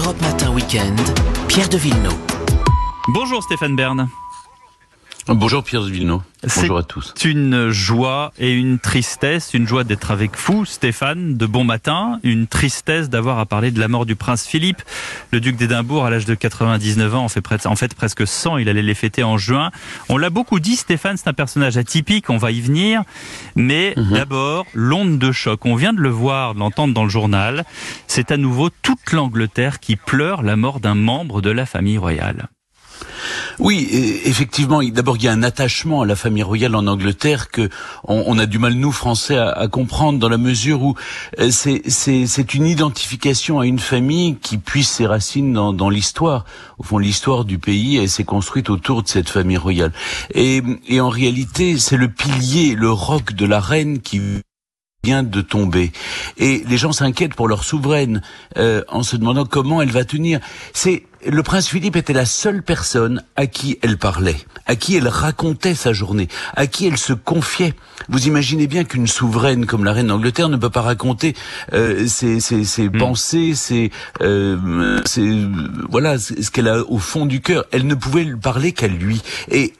l'Europe Matin Weekend, Pierre de Villeneuve. Bonjour Stéphane Bern. Bonjour Pierre Villeneuve. Bonjour à tous. C'est une joie et une tristesse, une joie d'être avec vous, Stéphane, de bon matin, une tristesse d'avoir à parler de la mort du prince Philippe, le duc d'Édimbourg à l'âge de 99 ans, en fait, en fait presque 100, il allait les fêter en juin. On l'a beaucoup dit, Stéphane, c'est un personnage atypique, on va y venir, mais mhm. d'abord, l'onde de choc, on vient de le voir, de l'entendre dans le journal, c'est à nouveau toute l'Angleterre qui pleure la mort d'un membre de la famille royale. Oui, effectivement. D'abord, il y a un attachement à la famille royale en Angleterre que on, a du mal nous Français à, comprendre dans la mesure où euh, c'est une identification à une famille qui puise ses racines dans, l'histoire. Au fond, l'histoire du pays s'est construite autour de cette famille royale. Et, et en réalité, c'est le pilier, le roc de la reine qui vient de tomber. Et les gens s'inquiètent pour leur souveraine euh, en se demandant comment elle va tenir. C'est le prince Philippe était la seule personne à qui elle parlait, à qui elle racontait sa journée, à qui elle se confiait. Vous imaginez bien qu'une souveraine comme la reine d'Angleterre ne peut pas raconter euh, ses, ses, ses hmm. pensées, ses, euh, ses, voilà ce qu'elle a au fond du cœur. Elle ne pouvait parler qu'à lui. Et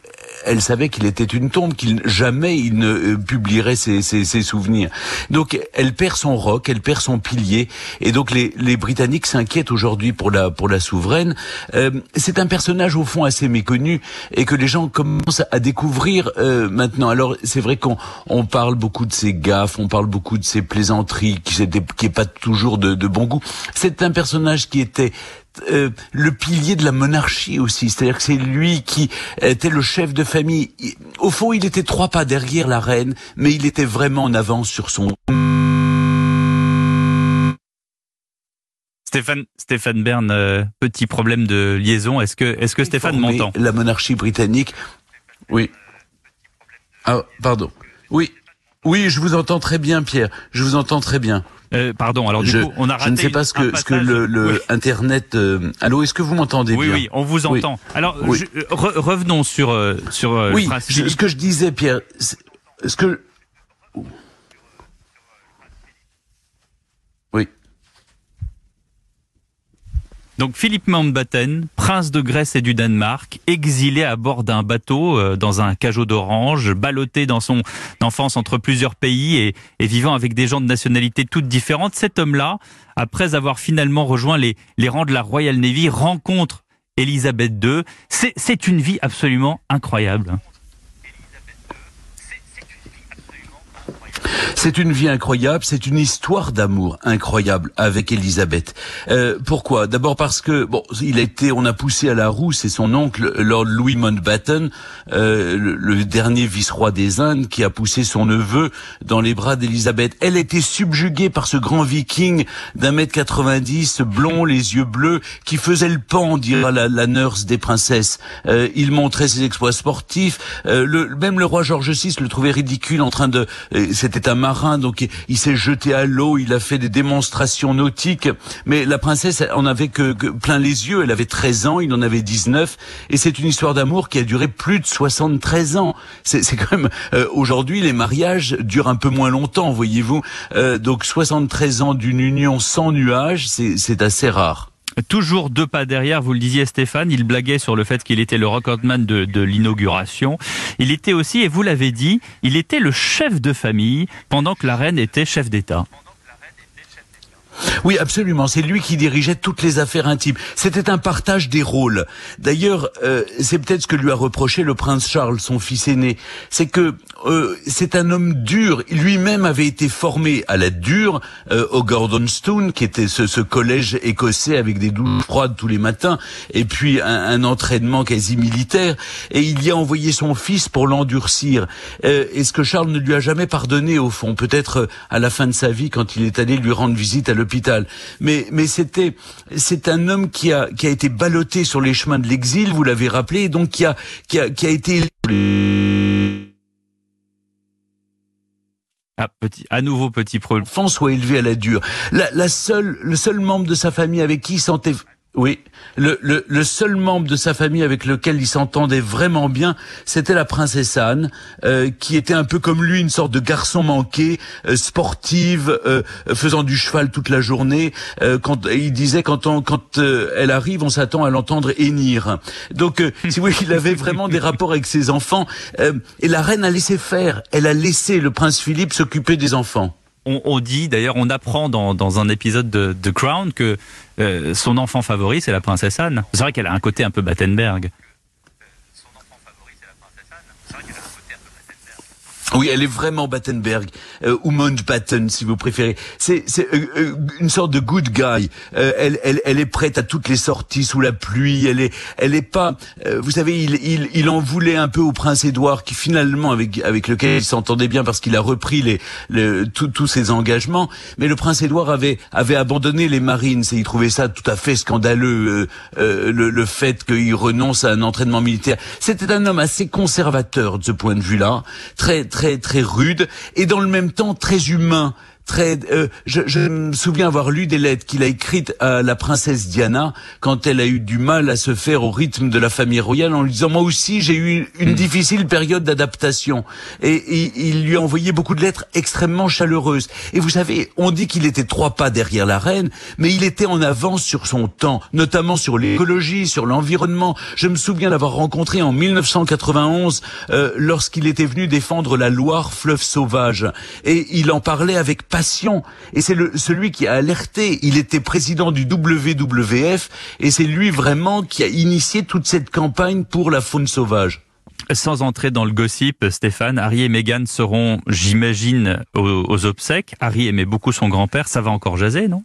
elle savait qu'il était une tombe, qu'il jamais il ne euh, publierait ses, ses, ses, souvenirs. Donc elle perd son roc, elle perd son pilier, et donc les, les Britanniques s'inquiètent aujourd'hui pour la pour la souveraine. Euh, c'est un personnage au fond assez méconnu et que les gens commencent à découvrir euh, maintenant. Alors c'est vrai qu'on on parle beaucoup de ses gaffes, on parle beaucoup de ses plaisanteries, qui n'est qui pas toujours de, de bon goût. C'est un personnage qui était euh, le pilier de la monarchie aussi. C'est-à-dire que c'est lui qui était le chef de famille. Au fond, il était trois pas derrière la reine, mais il était vraiment en avance sur son... Stéphane, Stéphane Bern, euh, petit problème de liaison. Est-ce que, est-ce que Stéphane m'entend? La monarchie britannique. Oui. Ah, pardon. Oui. Oui, je vous entends très bien, Pierre. Je vous entends très bien. Euh, pardon. Alors du coup, on a raté. Je ne sais pas ce que, ce que le, le internet. Euh, allô, est-ce que vous m'entendez oui, bien Oui, on vous entend. Alors je, revenons sur euh, sur oui, ce que je disais, Pierre. Ce que Donc Philippe Mountbatten, prince de Grèce et du Danemark, exilé à bord d'un bateau euh, dans un cajot d'orange, ballotté dans son enfance entre plusieurs pays et, vivant avec des gens de nationalités toutes différentes, cet homme-là, après avoir finalement rejoint les, les rangs de la Royal Navy, rencontre Elisabeth II. C'est une vie absolument incroyable. C'est une vie incroyable, c'est une histoire d'amour incroyable avec Elisabeth. Euh, pourquoi? D'abord parce que bon, il a été, on a poussé à la roue, c'est son oncle Lord Louis Mountbatten, euh, le, dernier vice-roi des Indes, qui a poussé son neveu dans les bras d'Elisabeth. Elle était subjuguée par ce grand Viking d'un mètre 90, blond, les yeux bleus, qui faisait le pan, dira la, la nurse des princesses. Euh, il montrait ses exploits sportifs. Euh, le, même le roi George VI le trouvait ridicule en train de. C'était un marin, donc il, s'est jeté à l'eau, il a fait des démonstrations nautiques, mais la princesse en avait que, plein les yeux, elle avait 13 ans, il en avait 19, et c'est une histoire d'amour qui a duré plus de 73 ans. C'est quand même, euh, aujourd'hui, les mariages durent un peu moins longtemps, voyez-vous, euh, donc 73 ans d'une union sans nuages, c'est assez rare. Toujours deux pas derrière, vous le disiez Stéphane, il blaguait sur le fait qu'il était le recordman de, de l'inauguration. Il était aussi, et vous l'avez dit, il était le chef de famille pendant que la reine était chef d'État. Oui, absolument. C'est lui qui dirigeait toutes les affaires intimes. C'était un partage des rôles. D'ailleurs, euh, c'est peut-être ce que lui a reproché le prince Charles, son fils aîné. C'est que euh, c'est un homme dur. Lui-même avait été formé à la dure euh, au Gordonstoun, qui était ce, ce, collège écossais avec des douches froides tous les matins, et puis un, un, entraînement quasi militaire. Et il y a envoyé son fils pour l'endurcir. Euh, et ce que Charles ne lui a jamais pardonné au fond, peut-être à la fin de sa vie, quand il est allé lui rendre visite à l'hôpital? Mais, mais c'était, c'est un homme qui a, qui a été ballotté sur les chemins de l'exil, vous l'avez rappelé, et donc qui a, qui a, qui a été Ah, petit, à nouveau petit problème. Enfant soit élevé à la dure. La, la seule, le seul membre de sa famille avec qui il sentait Oui, le, le, le, seul membre de sa famille avec lequel il s'entendait vraiment bien, c'était la princesse Anne, euh, qui était un peu comme lui, une sorte de garçon manqué, euh, sportive, euh, faisant du cheval toute la journée. Euh, quand il disait quand on, quand euh, elle arrive, on s'attend à l'entendre hennir. Donc, si vous voulez, il avait vraiment des rapports avec ses enfants. et la reine a laissé faire. Elle a laissé le prince Philippe s'occuper des enfants on, dit, d'ailleurs, on apprend dans, dans, un épisode de The Crown que euh, son enfant favori, c'est la princesse Anne. C'est vrai qu'elle a un côté un peu Battenberg. Oui, elle est vraiment Battenberg, euh, ou Mountbatten si vous préférez. C'est euh, euh, une sorte de good guy. Euh, elle, elle, elle est prête à toutes les sorties sous la pluie. Elle est, elle est pas. Euh, vous savez, il, il, il en voulait un peu au prince Édouard, qui finalement avec avec lequel il s'entendait bien parce qu'il a repris les, les tous ses engagements. Mais le prince Édouard avait avait abandonné les Marines et il trouvait ça tout à fait scandaleux le, le fait qu'il renonce à un entraînement militaire. C'était un homme assez conservateur de ce point de vue-là, très, très très très rude et dans le même temps très humain très. Euh, je, je, me souviens avoir lu des lettres qu'il a écrites à la princesse Diana quand elle a eu du mal à se faire au rythme de la famille royale en lui disant moi aussi j'ai eu une, difficile période d'adaptation et, et, il lui a envoyé beaucoup de lettres extrêmement chaleureuses. Et vous savez, on dit qu'il était trois pas derrière la reine, mais il était en avance sur son temps, notamment sur l'écologie, sur l'environnement. Je me souviens l'avoir rencontré en 1991 euh, lorsqu'il était venu défendre la Loire fleuve sauvage et il en parlait avec passion et c'est celui qui a alerté. Il était président du WWF et c'est lui vraiment qui a initié toute cette campagne pour la faune sauvage. Sans entrer dans le gossip, Stéphane, Harry et Meghan seront, j'imagine, aux, aux obsèques. Harry aimait beaucoup son grand-père. Ça va encore jaser, non?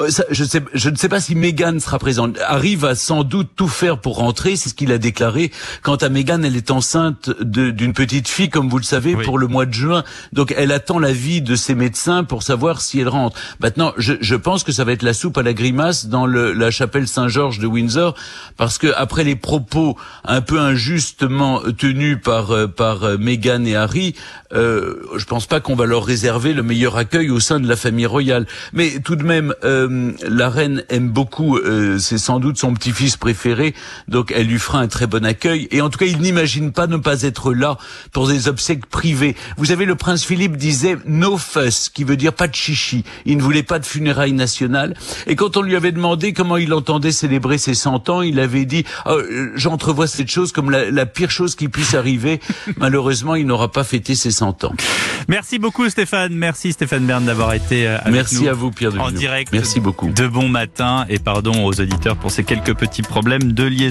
Euh, je, sais, je ne sais pas si Meghan sera présente. Harry va sans doute tout faire pour rentrer, c'est ce qu'il a déclaré. Quant à Meghan, elle est enceinte d'une petite fille, comme vous le savez, pour le mois de juin. Donc elle attend l'avis de ses médecins pour savoir si elle rentre. Maintenant, je, je, pense que ça va être la soupe à la grimace dans le, la chapelle Saint-Georges de Windsor, parce que après les propos un peu injustement tenus par euh, par euh, Meghan et Harry, euh, je pense pas qu'on va leur réserver le meilleur accueil au sein de la famille royale. Mais tout de même euh, la reine aime beaucoup, euh, c'est sans doute son petit-fils préféré, donc elle lui fera un très bon accueil. Et en tout cas, il n'imagine pas ne pas être là pour des obsèques privées. Vous savez, le prince Philippe disait no fuss, qui veut dire pas de chichi. Il ne voulait pas de funérailles nationales. Et quand on lui avait demandé comment il entendait célébrer ses 100 ans, il avait dit oh, j'entrevois cette chose comme la, la pire chose qui puisse arriver. Malheureusement, il n'aura pas fêté ses 100 ans. Merci beaucoup Stéphane. Merci Stéphane Bern d'avoir été euh, avec Merci nous. à vous Pierre de En direct. Merci beaucoup. De bon matin et pardon aux auditeurs pour ces quelques petits problèmes de liaison.